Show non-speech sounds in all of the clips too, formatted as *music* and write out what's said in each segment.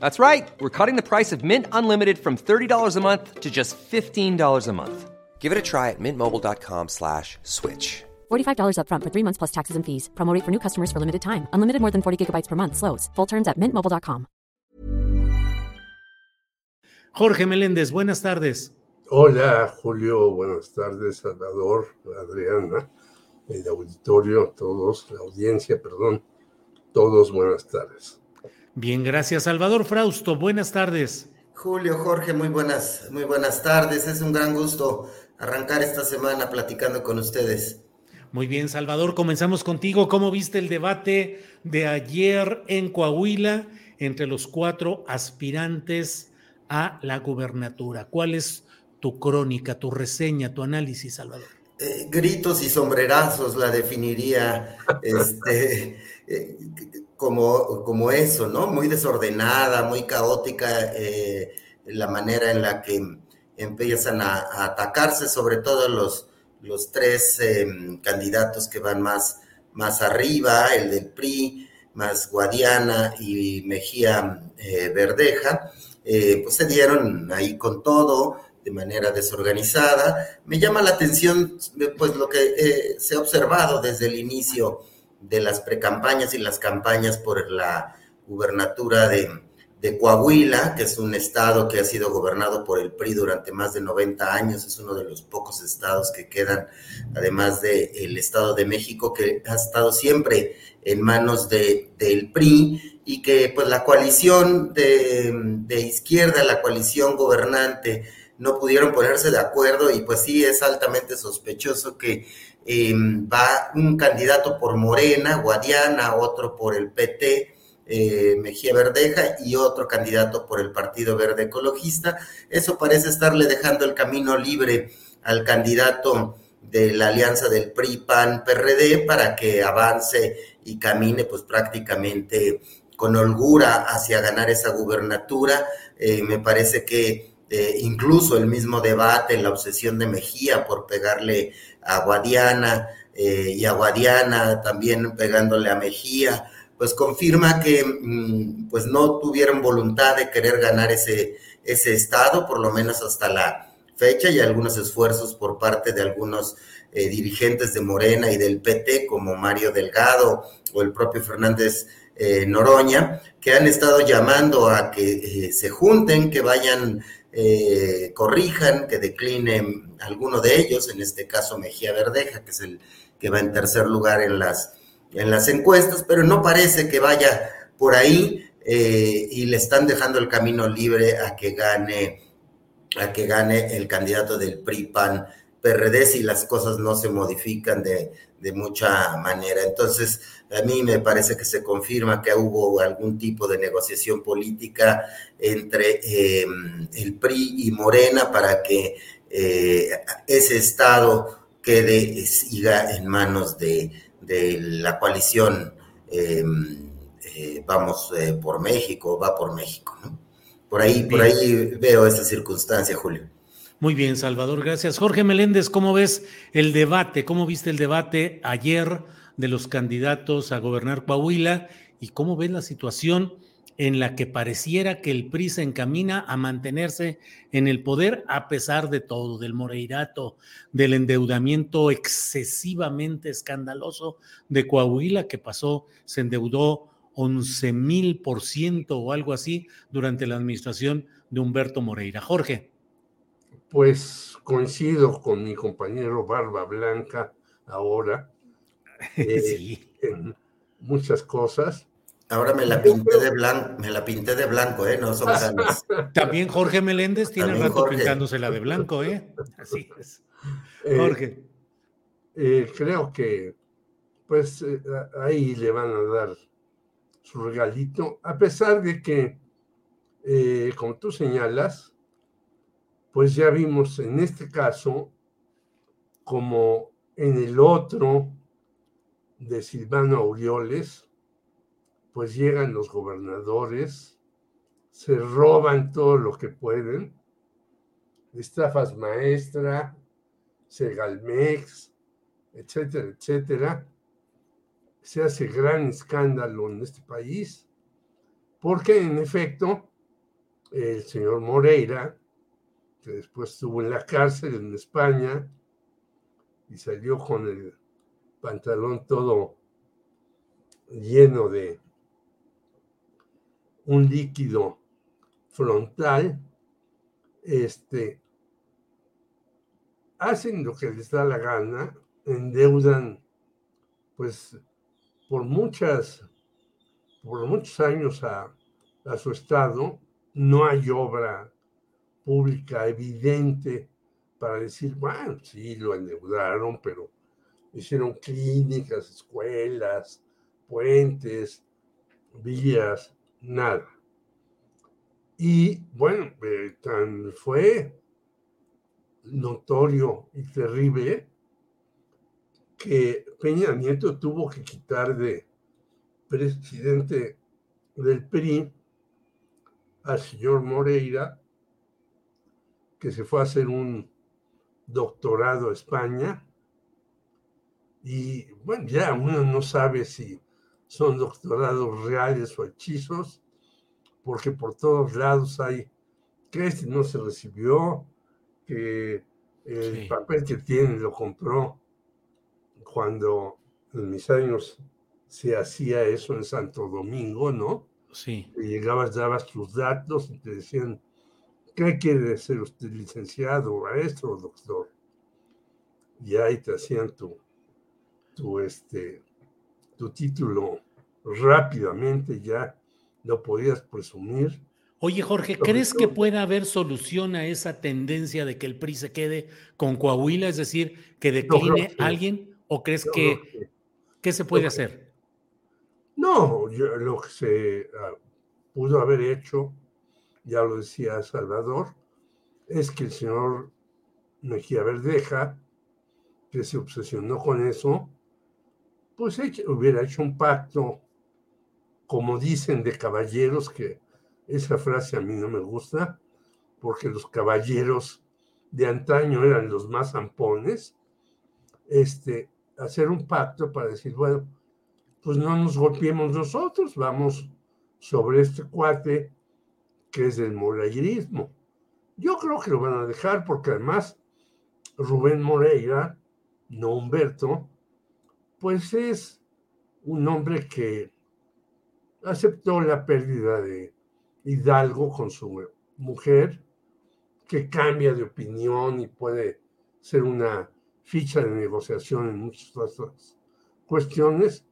That's right. We're cutting the price of Mint Unlimited from $30 a month to just $15 a month. Give it a try at mintmobile.com slash switch. $45 upfront for three months plus taxes and fees. Promo rate for new customers for limited time. Unlimited more than 40 gigabytes per month. Slows. Full terms at mintmobile.com. Jorge Meléndez, buenas tardes. Hola, Julio. Buenas tardes, Salvador, Adriana, el auditorio, todos, la audiencia, perdón. Todos, buenas tardes. Bien, gracias. Salvador Frausto, buenas tardes. Julio, Jorge, muy buenas, muy buenas tardes. Es un gran gusto arrancar esta semana platicando con ustedes. Muy bien, Salvador, comenzamos contigo. ¿Cómo viste el debate de ayer en Coahuila entre los cuatro aspirantes a la gubernatura? ¿Cuál es tu crónica, tu reseña, tu análisis, Salvador? Eh, gritos y sombrerazos la definiría este, eh, como, como eso, ¿no? Muy desordenada, muy caótica eh, la manera en la que empiezan a, atacarse, sobre todo los, los tres em, candidatos que van más, más arriba, el del PRI, más Guadiana y Mejía eh, Verdeja, eh, pues se dieron ahí con todo de manera desorganizada. Me llama la atención pues lo que se ha observado desde el inicio de las precampañas y las campañas por la gubernatura de, Coahuila, que es un estado que ha sido gobernado por el PRI durante más de 90 años, es uno de los pocos estados que quedan, además del Estado de México, que ha estado siempre en manos de, del PRI y que pues la coalición de, de izquierda, la coalición gobernante, no pudieron ponerse de acuerdo y pues sí es altamente sospechoso que Em, va un candidato por Morena, Guadiana, otro por el PT, eh, Mejía Verdeja, y otro candidato por el Partido Verde Ecologista. Eso parece estarle dejando el camino libre al candidato de la alianza del PRI, PAN, PRD para que avance y camine pues prácticamente con holgura hacia ganar esa gubernatura. Eh, me parece que eh, incluso el mismo debate, la obsesión de Mejía por pegarle a Guadiana eh, y a Guadiana también pegándole a Mejía, pues confirma que mm, pues no tuvieron voluntad de querer ganar ese, ese estado, por lo menos hasta la fecha, y algunos esfuerzos por parte de algunos eh, dirigentes de Morena y del PT, como Mario Delgado o el propio Fernández eh, Noroña, que han estado llamando a que se junten, que vayan eh, corrijan, que declinen alguno de ellos, en este caso Mejía Verdeja, que es el que va en tercer lugar en las, en las encuestas, pero no parece que vaya por ahí eh, y le están dejando el camino libre a que gane, a que gane el candidato del PRI-PAN PRD si las cosas no se modifican de, de mucha manera. Entonces, a mí me parece que se confirma que hubo algún tipo de negociación política entre em, el PRI y Morena para que eh, ese Estado quede, siga en manos de, la coalición, em, eh, vamos eh, por México, va por México. Por ahí, por ahí veo esa circunstancia, Julio. Muy bien, Salvador, gracias. Jorge Meléndez, ¿cómo ves el debate? ¿Cómo viste el debate ayer de los candidatos a gobernar Coahuila? ¿Y cómo ves la situación en la que pareciera que el PRI se encamina a mantenerse en el poder a pesar de todo, del moreirato, del endeudamiento excesivamente escandaloso de Coahuila que pasó, se endeudó 11 mil por ciento o algo así durante la administración de Humberto Moreira. Jorge. Pues coincido con mi compañero Barba Blanca ahora *laughs* eh, en muchas cosas. Ahora me la pinté de blanco, me la pinté de blanco, ¿eh? No son *laughs* ganas. También Jorge Meléndez tiene rato pintándosela de blanco, ¿eh? Así es. Eh, Jorge. Eh, creo que, pues, ahí le van a dar su regalito, a pesar de que, como tú señalas, pues ya vimos en este caso, como en el otro de Silvano Aureoles, pues llegan los gobernadores, se roban todo lo que pueden, estafas maestra, Segalmex, etcétera, etcétera. Se hace gran escándalo en este país, porque en efecto, el señor Moreira, que después estuvo en la cárcel en España y salió con el pantalón todo lleno de un líquido frontal, este, hacen lo que les da la gana, endeudan, pues, por muchas, por muchos años a, a su estado, no hay obra pública evidente para decir, bueno, sí, lo endeudaron, pero hicieron clínicas, escuelas, puentes, vías, nada. Y bueno, eh, tan fue notorio y terrible que Peña Nieto tuvo que quitar de presidente del PRI al señor Moreira, que se fue a hacer un doctorado a España. Y bueno, ya uno no sabe si son doctorados reales o hechizos, porque por todos lados hay que este no se recibió, que el papel que tiene lo compró cuando en mis años se hacía eso en Santo Domingo, ¿no? Sí. Y llegabas, dabas tus datos y te decían, ¿qué quiere ser usted, licenciado, maestro o doctor? Y ahí te hacían tu, tu, este, tu título rápidamente ya lo podías presumir. Oye, Jorge, ¿crees que pueda haber solución a esa tendencia de que el PRI se quede con Coahuila, es decir, que decline alguien? ¿O crees que, qué se puede hacer? No, lo que se ah, pudo haber hecho, ya lo decía Salvador, es que el señor Mejía Verdeja, que se obsesionó con eso, pues hubiera hecho un pacto, como dicen, de caballeros, que esa frase a mí no me gusta, porque los caballeros de antaño eran los más zampones, este, hacer un pacto para decir, bueno, pues no nos golpeemos nosotros, vamos sobre este cuate que es del moreirismo. Yo creo que lo van a dejar porque además Rubén Moreira, no Humberto, pues es un hombre que aceptó la pérdida de Hidalgo con su mujer, que cambia de opinión y puede ser una ficha de negociación en muchas otras cuestiones.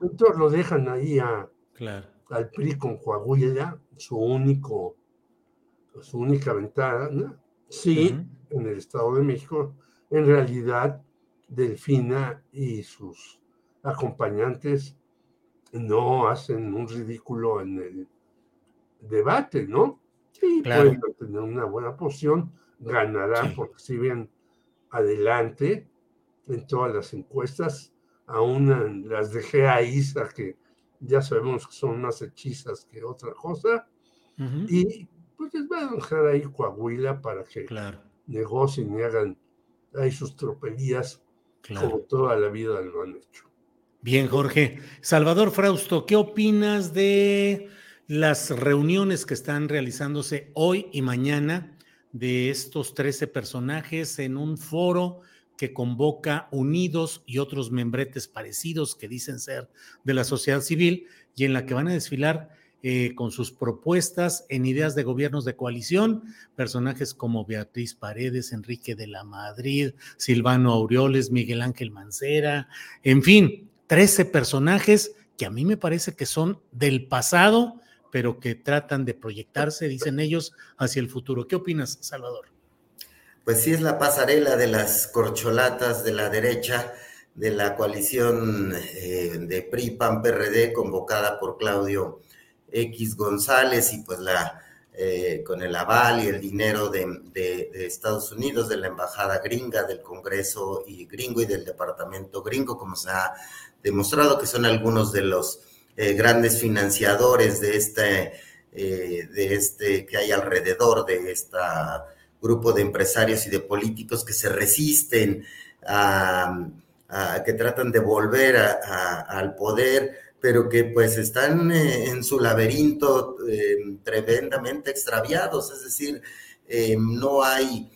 Entonces lo dejan ahí a, al PRI con Coahuila, su único, su única ventana. Sí, en el Estado de México, en realidad Delfina y sus acompañantes no hacen un ridículo en el debate, ¿no? Sí, pueden tener una buena posición, ganarán porque si bien adelante en todas las encuestas, aún las de ahí, que ya sabemos que son más hechizas que otra cosa, y pues les van a dejar ahí Coahuila para que negocien y hagan ahí sus tropelías como toda la vida lo han hecho. Bien, Jorge. Salvador Frausto, ¿qué opinas de las reuniones que están realizándose hoy y mañana de estos 13 personajes en un foro que convoca Unidos y otros membretes parecidos que dicen ser de la sociedad civil y en la que van a desfilar eh, con sus propuestas en ideas de gobiernos de coalición, personajes como Beatriz Paredes, Enrique de la Madrid, Silvano Aureoles, Miguel Ángel Mancera, en fin, 13 personajes que a mí me parece que son del pasado, pero que tratan de proyectarse, dicen ellos, hacia el futuro. ¿Qué opinas, Salvador? Pues sí, es la pasarela de las corcholatas de la derecha de la coalición eh, de PRI, PAN, PRD, convocada por Claudio X González y pues la eh, con el aval y el dinero de, Estados Unidos, de la embajada gringa, del Congreso y gringo y del Departamento gringo, como se ha demostrado que son algunos de los eh, grandes financiadores de este, de este que hay alrededor de este grupo de empresarios y de políticos que se resisten a que tratan de volver al poder, pero que pues están eh, en su laberinto eh, tremendamente extraviados, es decir, eh, no hay,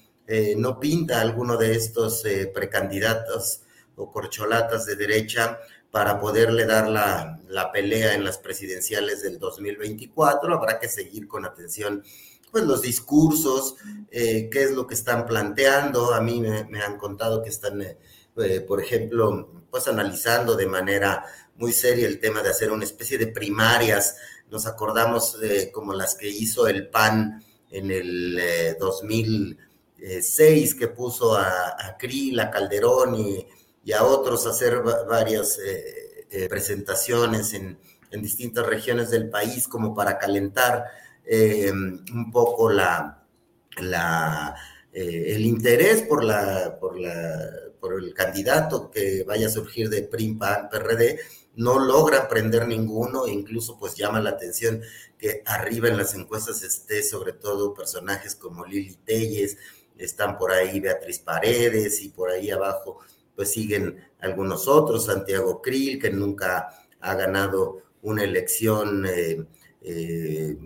no pinta alguno de estos precandidatos o corcholatas de derecha para poderle dar la, pelea en las presidenciales del 2024. Habrá que seguir con atención pues los discursos, qué es lo que están planteando. A mí me, han contado que están eh, por ejemplo, pues analizando de manera muy seria el tema de hacer una especie de primarias. Nos acordamos de como las que hizo el PAN en el 2006, eh, que puso a, a Krill, a Calderón y, a otros a hacer varias eh, presentaciones en, distintas regiones del país como para calentar un poco la, la el interés por la, por la por el candidato que vaya a surgir de PRIM, PAN, PRD, no logra prender ninguno, incluso pues llama la atención que arriba en las encuestas esté sobre todo personajes como Lili Telles, están por ahí Beatriz Paredes y por ahí abajo pues siguen algunos otros, Santiago Krill, que nunca ha ganado una elección eh, eh,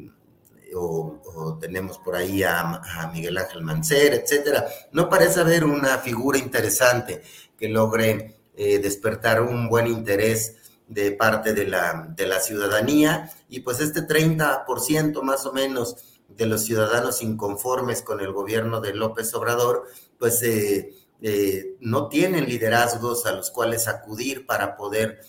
o, tenemos por ahí a, Miguel Ángel Mancera, etcétera. No parece haber una figura interesante que logre eh, despertar un buen interés de parte de la, de la ciudadanía y pues este 30% más o menos de los ciudadanos inconformes con el gobierno de López Obrador, pues eh, eh, no tienen liderazgos a los cuales acudir para poder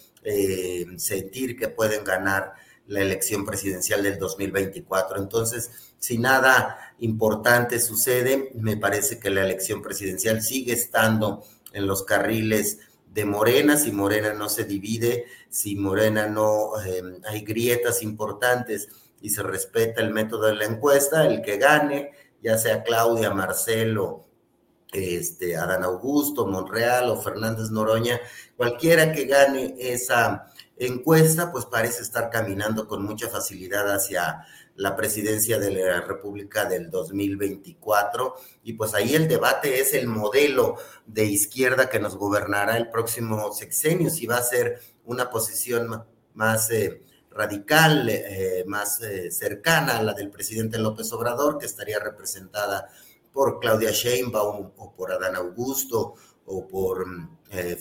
sentir que pueden ganar la elección presidencial del 2024. Entonces, si nada importante sucede, me parece que la elección presidencial sigue estando en los carriles de Morena, si Morena no se divide, si Morena no em, hay grietas importantes y se respeta el método de la encuesta, el que gane, ya sea Claudia, Marcelo, este, Adán Augusto, Monreal o Fernández Noroña, cualquiera que gane esa encuesta, pues parece estar caminando con mucha facilidad hacia la presidencia de la República del 2024. Y pues ahí el debate es el modelo de izquierda que nos gobernará el próximo sexenio, si va a ser una posición más eh, radical, eh, más eh, cercana a la del presidente López Obrador, que estaría representada por Claudia Sheinbaum o por Adán Augusto o por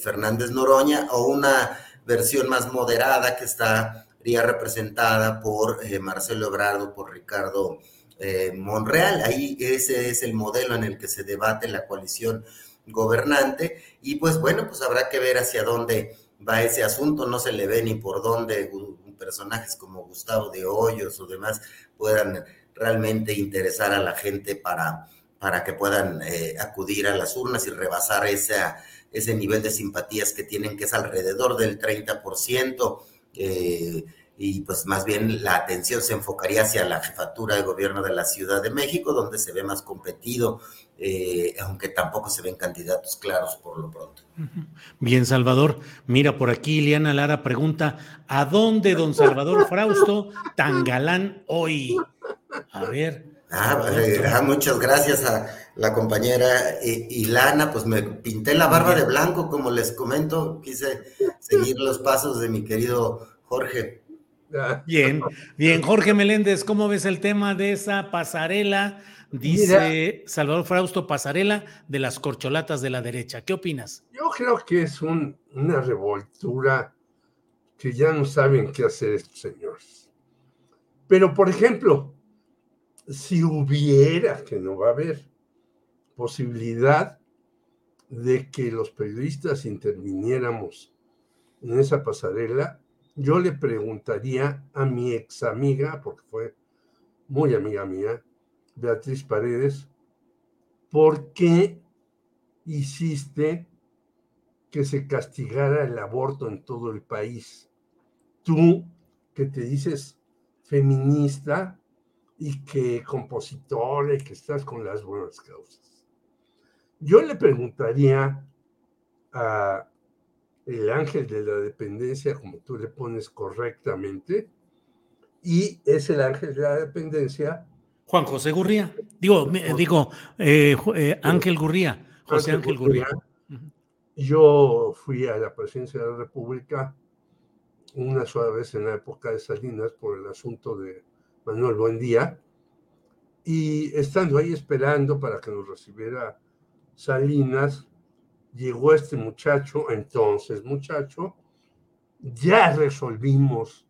Fernández Noroña, o una versión más moderada que estaría representada por eh, Marcelo Ebrardo, por Ricardo eh, Monreal. Ahí ese es el modelo en el que se debate la coalición gobernante y pues bueno, pues habrá que ver hacia dónde va ese asunto, no se le ve ni por dónde personajes como Gustavo de Hoyos o demás puedan realmente interesar a la gente para, para que puedan eh, acudir a las urnas y rebasar esa ese nivel de simpatías que tienen, que es alrededor del 30%, eh, y pues más bien la atención se enfocaría hacia la jefatura de gobierno de la Ciudad de México, donde se ve más competido, eh, aunque tampoco se ven candidatos claros por lo pronto. Bien, Salvador. Mira, por aquí Ileana Lara pregunta, ¿a dónde don Salvador Frausto tan galán hoy? A ver. Ah, eh, ah, muchas gracias a la compañera eh, Ilana, pues me pinté la barba de blanco, como les comento, quise seguir los pasos de mi querido Jorge. Bien, bien, Jorge Meléndez, ¿cómo ves el tema de esa pasarela? Dice Salvador Frausto, pasarela de las corcholatas de la derecha. ¿Qué opinas? Yo creo que es una revoltura que ya no saben qué hacer estos señores Pero, por ejemplo, si hubiera, que no va a haber, posibilidad de que los periodistas interviniéramos en esa pasarela, yo le preguntaría a mi ex amiga, porque fue muy amiga mía, Beatriz Paredes, ¿por qué hiciste que se castigara el aborto en todo el país? Tú, que te dices feminista y que compositora y que estás con las buenas causas. Yo le preguntaría a el ángel de la dependencia, como tú le pones correctamente, y es el ángel de la dependencia. Juan José Gurría, digo, digo eh, eh, Ángel Gurría, José Ángel, Gurría. Yo fui a la presidencia de la República una sola vez en la época de Salinas por el asunto de Manuel Buendía, y estando ahí esperando para que nos recibiera Salinas, llegó este muchacho, entonces muchacho, ya resolvimos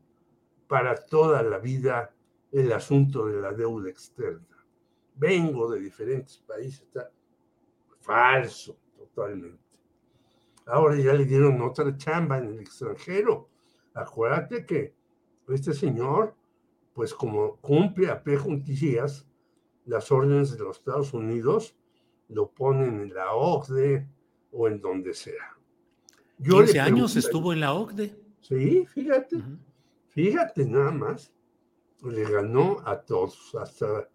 para toda la vida el asunto de la deuda externa. Vengo de diferentes países, está falso totalmente. Ahora ya le dieron otra chamba en el extranjero. Acuérdate que este señor, pues como cumple a juntillas las órdenes de los Estados Unidos, lo ponen en la OCDE, o en donde sea. Yo 15 años estuvo en la OCDE. Sí, fíjate, fíjate nada más. Le ganó a todos, hasta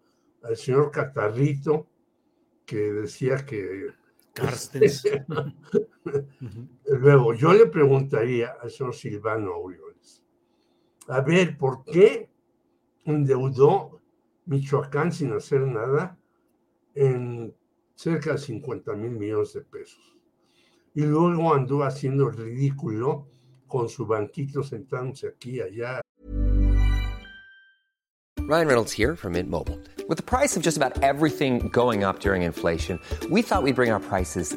al señor Catarrito, que decía que... Carstens. *laughs* Luego, yo le preguntaría al señor Silvano Aureoles, a ver, ¿por qué endeudó Michoacán sin hacer nada en cerca de 50 mil millones de pesos? y luego andó haciendo el ridículo con su banquito sentándose aquí y allá. Ryan Reynolds here from Mint Mobile. With the price of just about everything going up during inflation, we thought we'd bring our prices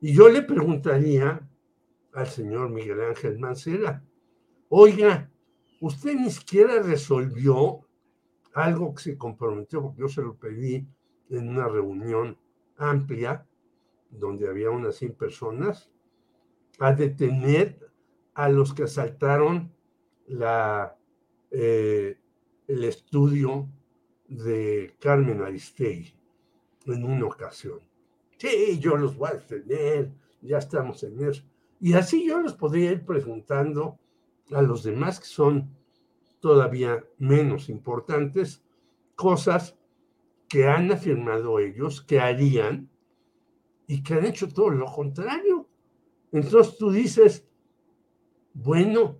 Y yo le preguntaría al señor Miguel Ángel Mancera, oiga, usted ni siquiera resolvió algo que se comprometió, porque yo se lo pedí en una reunión amplia, donde había unas 100 personas, a detener a los que asaltaron la, eh, el estudio de Carmen Aristegui en una ocasión. Sí, yo los voy a defender, ya estamos en eso. Y así yo los podría ir preguntando a los demás que son todavía menos importantes, cosas que han afirmado ellos que harían y que han hecho todo lo contrario. Entonces tú dices, bueno,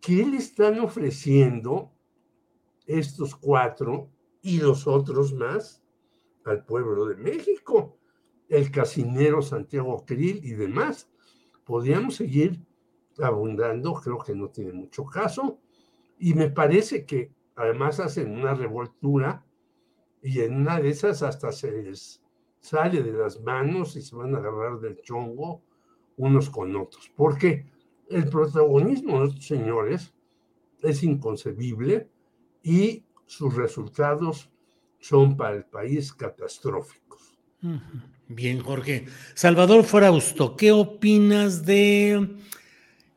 ¿qué le están ofreciendo estos cuatro y los otros más al pueblo de México? El casinero Santiago Krill y demás. Podríamos seguir abundando, creo que no tiene mucho caso. Y me parece que además hacen una revoltura y en una de esas hasta se les sale de las manos y se van a agarrar del chongo unos con otros. Porque el protagonismo de estos señores es inconcebible y sus resultados son para el país catastróficos. Bien, Jorge. Salvador Frausto, ¿qué opinas de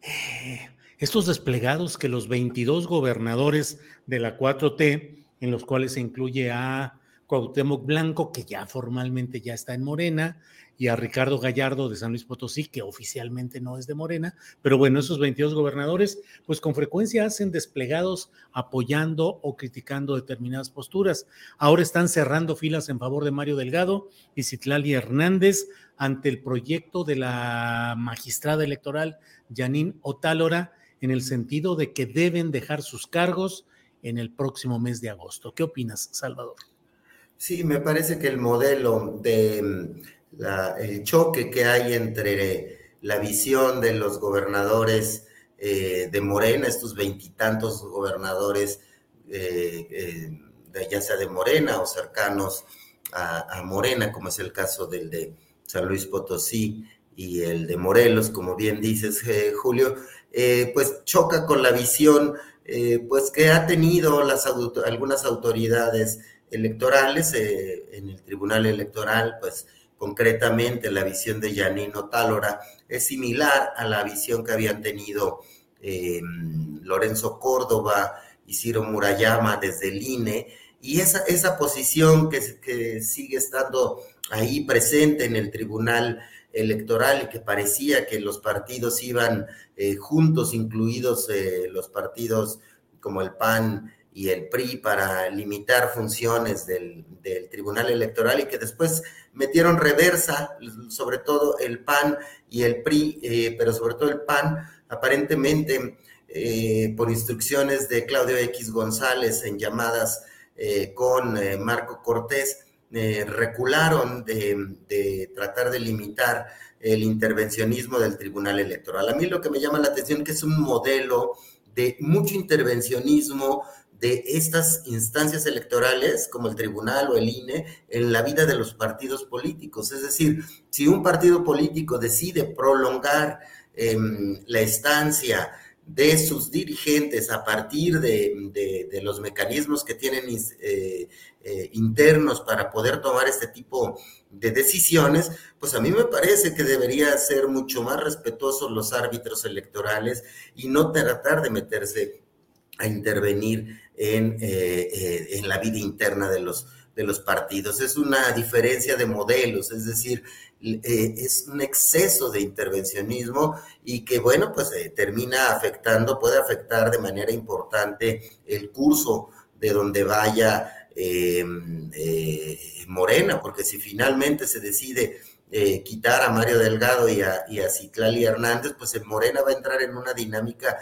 eh, estos desplegados que los 22 gobernadores de la 4T, en los cuales se incluye a Cuauhtémoc Blanco, que ya formalmente ya está en Morena, y a Ricardo Gallardo de San Luis Potosí, que oficialmente no es de Morena, pero bueno, esos 22 gobernadores, pues con frecuencia hacen desplegados apoyando o criticando determinadas posturas. Ahora están cerrando filas en favor de Mario Delgado y Citlali Hernández ante el proyecto de la magistrada electoral Janine Otálora, en el sentido de que deben dejar sus cargos en el próximo mes de agosto. ¿Qué opinas, Salvador? Sí, me parece que el modelo de el choque que hay entre la visión de los gobernadores eh, de Morena, estos veintitantos gobernadores, eh, eh, ya sea de Morena o cercanos a, Morena, como es el caso del de San Luis Potosí y el de Morelos, como bien dices, Julio, pues choca con la visión pues que ha tenido las, algunas autoridades electorales en el Tribunal Electoral, pues concretamente la visión de Janino Tálora es similar a la visión que habían tenido eh, Lorenzo Córdoba y Ciro Murayama desde el INE, y esa, esa posición que, que, sigue estando ahí presente en el Tribunal Electoral y que parecía que los partidos iban eh, juntos, incluidos eh, los partidos como el PAN y el PRI para limitar funciones del, Tribunal Electoral y que después metieron reversa, sobre todo el PAN y el PRI, eh, pero sobre todo el PAN, aparentemente eh, por instrucciones de Claudio X González en llamadas eh, con Marco Cortés, recularon de, de, tratar de limitar el intervencionismo del Tribunal Electoral. A mí lo que me llama la atención es que es un modelo de mucho intervencionismo, de estas instancias electorales, como el tribunal o el INE, en la vida de los partidos políticos. Es decir, si un partido político decide prolongar em, la estancia de sus dirigentes a partir de, los mecanismos que tienen eh, eh, internos para poder tomar este tipo de decisiones, pues a mí me parece que debería ser mucho más respetuosos los árbitros electorales y no tratar de meterse a intervenir en, eh, eh, en la vida interna de los, de los partidos. Es una diferencia de modelos, es decir, eh, es un exceso de intervencionismo y que, bueno, pues termina afectando, puede afectar de manera importante el curso de donde vaya Morena, porque si finalmente se decide quitar a Mario Delgado y a, y a Hernández, pues en Morena va a entrar en una dinámica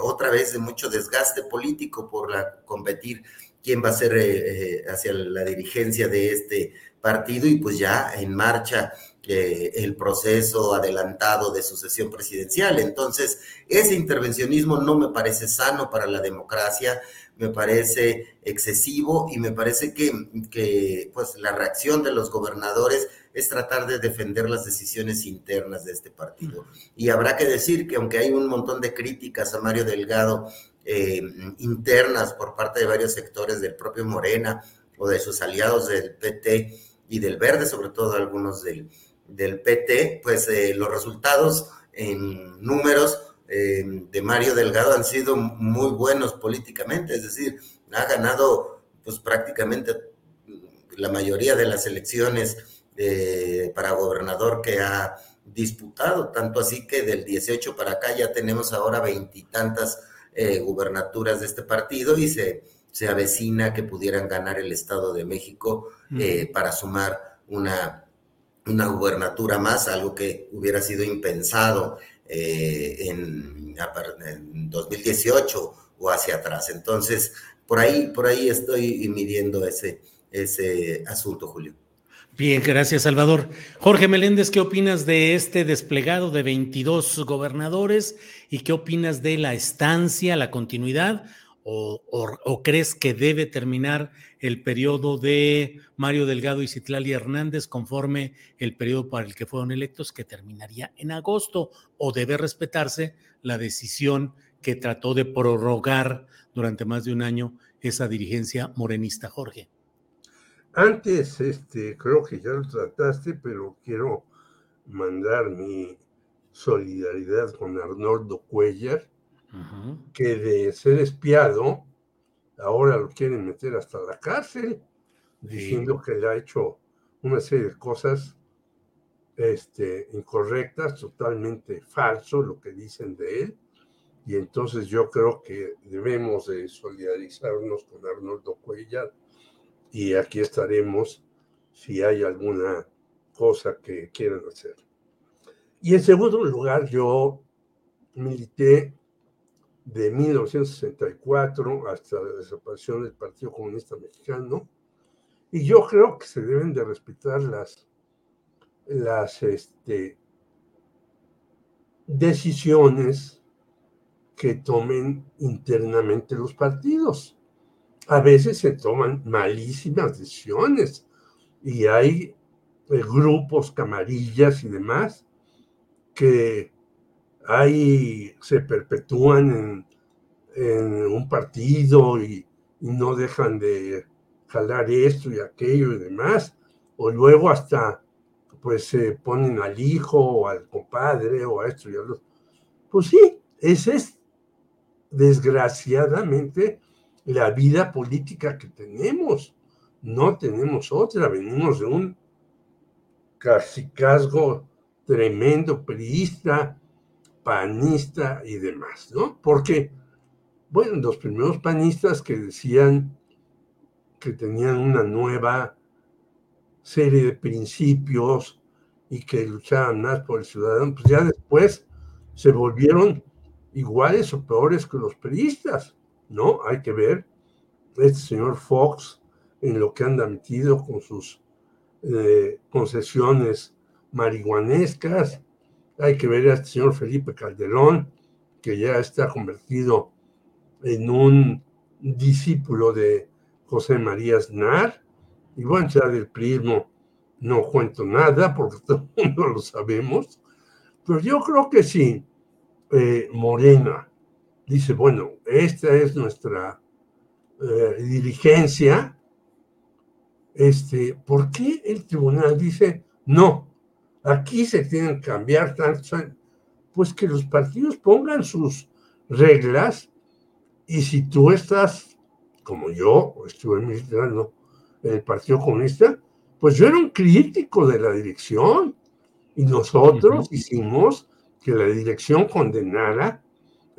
otra vez de mucho desgaste político por la, competir quién va a ser eh, eh, hacia la dirigencia de este partido y pues ya en marcha eh, el proceso adelantado de sucesión presidencial. Entonces, ese intervencionismo no me parece sano para la democracia, me parece excesivo y me parece que, que pues la reacción de los gobernadores es tratar de defender las decisiones internas de este partido. Y habrá que decir que aunque hay un montón de críticas a Mario Delgado eh, internas por parte de varios sectores del propio Morena o de sus aliados del PT y del Verde, sobre todo algunos del, del PT, pues eh, los resultados en números eh, de Mario Delgado han sido muy buenos políticamente, es decir, ha ganado pues prácticamente la mayoría de las elecciones eh, para gobernador que ha disputado, tanto así que del 18 para acá ya tenemos ahora veintitantas eh, gubernaturas de este partido y se, se avecina que pudieran ganar el Estado de México eh, para sumar una, una gubernatura más, algo que hubiera sido impensado en, en 2018 o hacia atrás. Entonces, por ahí, por ahí estoy midiendo ese, ese asunto, Julio. Bien, gracias Salvador. Jorge Meléndez, ¿qué opinas de este desplegado de 22 gobernadores y qué opinas de la estancia, la continuidad? ¿O, crees que debe terminar el periodo de Mario Delgado y Citlali Hernández conforme el periodo para el que fueron electos, que terminaría en agosto? ¿O debe respetarse la decisión que trató de prorrogar durante más de un año esa dirigencia morenista, Jorge? Antes, este, creo que ya lo trataste, pero quiero mandar mi solidaridad con Arnoldo Cuellar, que de ser espiado, ahora lo quieren meter hasta la cárcel. diciendo que le ha hecho una serie de cosas este, incorrectas, totalmente falso lo que dicen de él. Y entonces yo creo que debemos de solidarizarnos con Arnoldo Cuellar y aquí estaremos si hay alguna cosa que quieran hacer. Y en segundo lugar, yo milité de 1964 hasta la desaparición del Partido Comunista Mexicano y yo creo que se deben de respetar las, las este, decisiones que tomen internamente los partidos. A veces se toman malísimas decisiones y hay eh, grupos, camarillas y demás que ahí se perpetúan en, un partido y, no dejan de jalar esto y aquello y demás, o luego hasta pues se ponen al hijo o al compadre o a esto y a lo Pues sí, esa es desgraciadamente la vida política que tenemos. No tenemos otra, venimos de un casicazgo tremendo priista, panista y demás, ¿no? Porque, bueno, los primeros panistas que decían que tenían una nueva serie de principios y que luchaban más por el ciudadano, pues ya después se volvieron iguales o peores que los periodistas, ¿no? Hay que ver. Este señor Fox en lo que anda metido con sus eh, concesiones marihuanescas, hay que ver a este señor Felipe Calderón, que ya está convertido en un discípulo de José María Aznar, y bueno, ya del prismo no cuento nada porque *laughs* todo el mundo lo sabemos, pero yo creo que sí, eh, Morena dice, bueno, esta es nuestra eh, dirigencia, este, ¿por qué el tribunal dice, no, aquí se tienen que cambiar tanto? Pues que los partidos pongan sus reglas y si tú estás como yo estuve militando en el Partido Comunista, pues yo era un crítico de la dirección y nosotros hicimos que la dirección condenara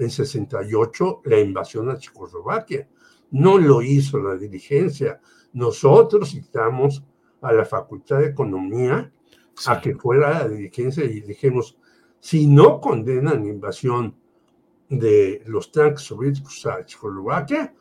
en 68 la invasión a Checoslovaquia. No lo hizo la dirigencia. Nosotros citamos a la Facultad de Economía a que fuera la dirigencia y dijimos, si no condenan la invasión de los tanques soviéticos a Checoslovaquia,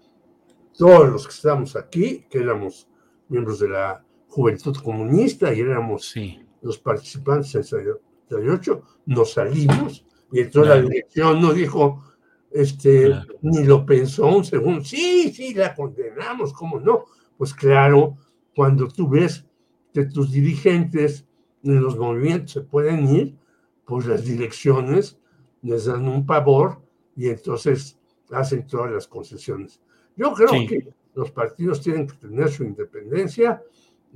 todos los que estamos aquí, que éramos miembros de la Juventud Comunista y éramos los participantes en 68, nos salimos y entonces la dirección no dijo, este, ni lo pensó un segundo, sí, sí, la condenamos, ¿cómo no? Pues claro, cuando tú ves que tus dirigentes en los movimientos se pueden ir, pues las direcciones les dan un pavor y entonces hacen todas las concesiones. Yo creo que los partidos tienen que tener su independencia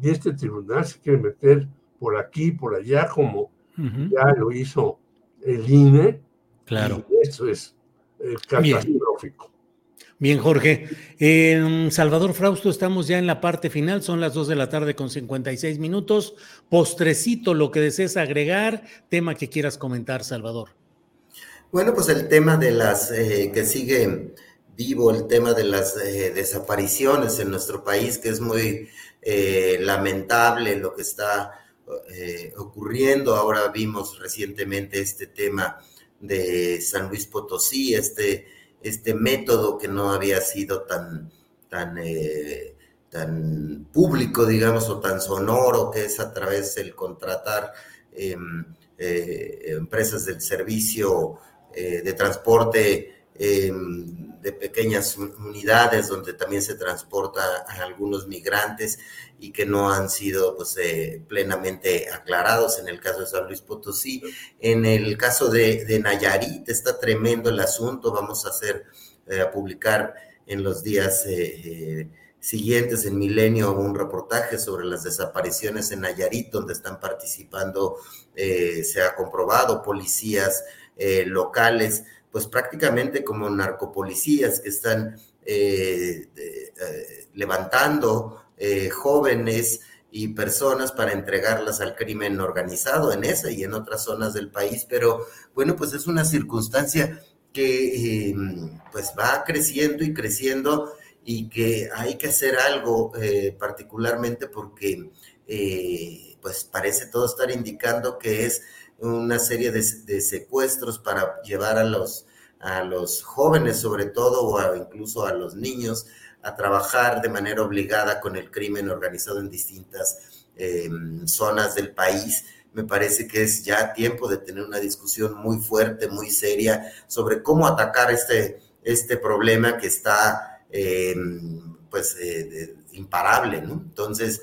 y este tribunal se quiere meter por aquí, por allá, como ya lo hizo el INE. Claro. eso es eh, catastrófico. Bien. Jorge. En Salvador Frausto estamos ya en la parte final, son las 2 de la tarde con 56 minutos. Postrecito, lo que desees agregar, tema que quieras comentar, Salvador. Bueno, pues el tema de las eh, que sigue vivo el tema de las eh, desapariciones en nuestro país, que es muy eh, lamentable lo que está eh, ocurriendo. Ahora vimos recientemente este tema de San Luis Potosí, este, este método que no había sido tan, tan, tan público, digamos, o tan sonoro, que es a través del contratar em, empresas del servicio de transporte Em, de pequeñas unidades donde también se transporta a algunos migrantes y que no han sido pues, eh, plenamente aclarados en el caso de San Luis Potosí. En el caso de, de Nayarit está tremendo el asunto, vamos a hacer, eh, a publicar en los días eh, siguientes en Milenio un reportaje sobre las desapariciones en Nayarit, donde están participando, se ha comprobado, policías locales pues prácticamente como narcopolicías que están eh, eh, levantando eh, jóvenes y personas para entregarlas al crimen organizado en esa y en otras zonas del país, pero bueno, pues es una circunstancia que em, pues va creciendo y creciendo y que hay que hacer algo particularmente porque pues parece todo estar indicando que es una serie de, secuestros para llevar a los, a los jóvenes sobre todo o incluso a los niños a trabajar de manera obligada con el crimen organizado en distintas eh, zonas del país. Me parece que es ya tiempo de tener una discusión muy fuerte, muy seria sobre cómo atacar este, este problema que está eh, pues eh, imparable, ¿no? Entonces,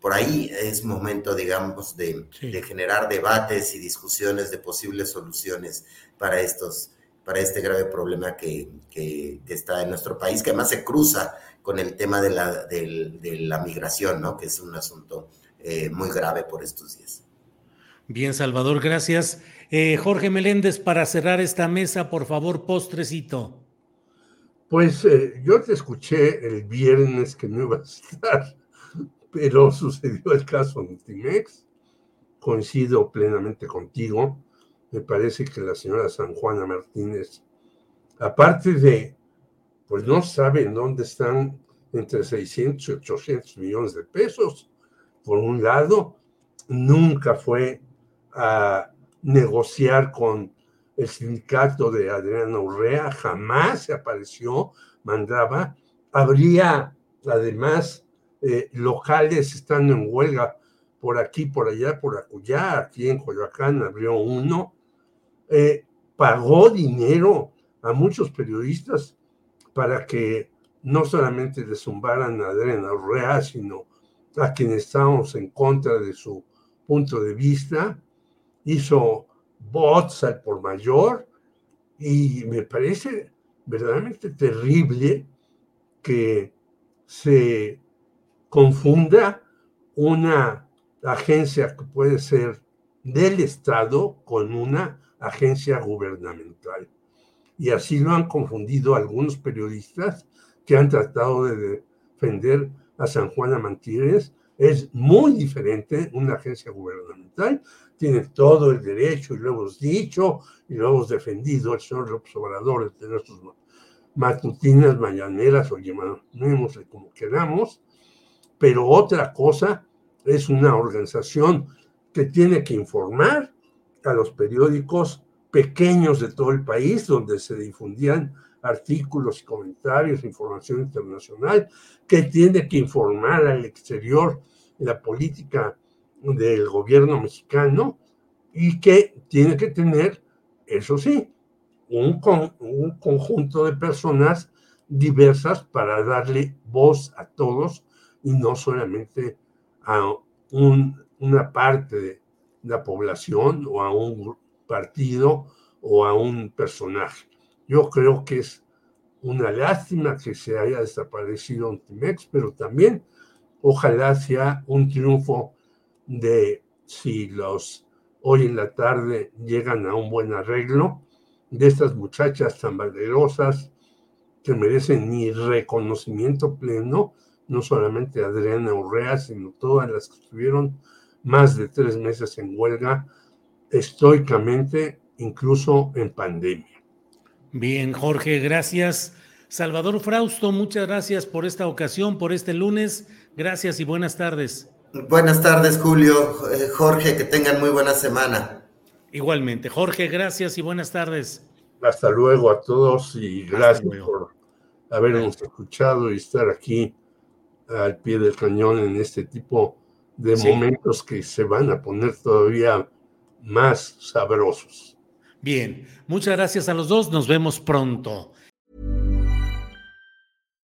por ahí es momento, digamos, de, de, generar debates y discusiones de posibles soluciones para estos, para este grave problema que, está en nuestro país, que además se cruza con el tema de la, de, la migración, ¿no? que es un asunto eh, muy grave por estos días. Bien, Salvador, gracias. Eh, Jorge Meléndez, para cerrar esta mesa, por favor, postrecito. Pues eh, yo te escuché el viernes que no iba a estar, pero *laughs* sucedió el caso Timex. Coincido plenamente contigo me parece que la señora San Juana Martínez, aparte de, pues no saben dónde están entre 600 y 800 millones de pesos, por un lado, nunca fue a negociar con el sindicato de Adriana Urrea, jamás se apareció, mandaba, habría además eh, locales estando en huelga por aquí, por allá, por acullá, aquí en Coyoacán abrió uno, eh, pagó dinero a muchos periodistas para que no solamente le zumbaran a Adriana Urrea, sino a quienes estábamos en contra de su punto de vista. Hizo bots al por mayor y me parece verdaderamente terrible que se confunda una agencia que puede ser del Estado con una agencia gubernamental. Y así lo han confundido algunos periodistas que han tratado de defender a San Juan Amantírez. Es muy diferente una agencia gubernamental, tiene todo el derecho, y lo hemos dicho, y lo hemos defendido el señor López de nuestras matutinas, mañaneras, o llamémosle como queramos, pero otra cosa es una organización que tiene que informar, a los periódicos pequeños de todo el país, donde se difundían artículos y comentarios, información internacional, que tiene que informar al exterior la política del gobierno mexicano y que tiene que tener, eso sí, un, un conjunto de personas diversas para darle voz a todos y no solamente a un, una parte de, la población o a un partido o a un personaje. Yo creo que es una lástima que se haya desaparecido Timex, pero también ojalá sea un triunfo de si los hoy en la tarde llegan a un buen arreglo de estas muchachas tan valerosas que merecen mi reconocimiento pleno, no solamente Adriana Urrea, sino todas las que estuvieron más de tres meses en huelga, estoicamente, incluso en pandemia. Bien, Jorge, gracias. Salvador Frausto, muchas gracias por esta ocasión, por este lunes. Gracias y buenas tardes. Buenas tardes, Julio. Eh, Jorge, que tengan muy buena semana. Igualmente. Jorge, gracias y buenas tardes. Hasta luego a todos y gracias por habernos escuchado y estar aquí al pie del cañón en este tipo de momentos que se van a poner todavía más sabrosos. Bien, muchas gracias a los dos, nos vemos pronto.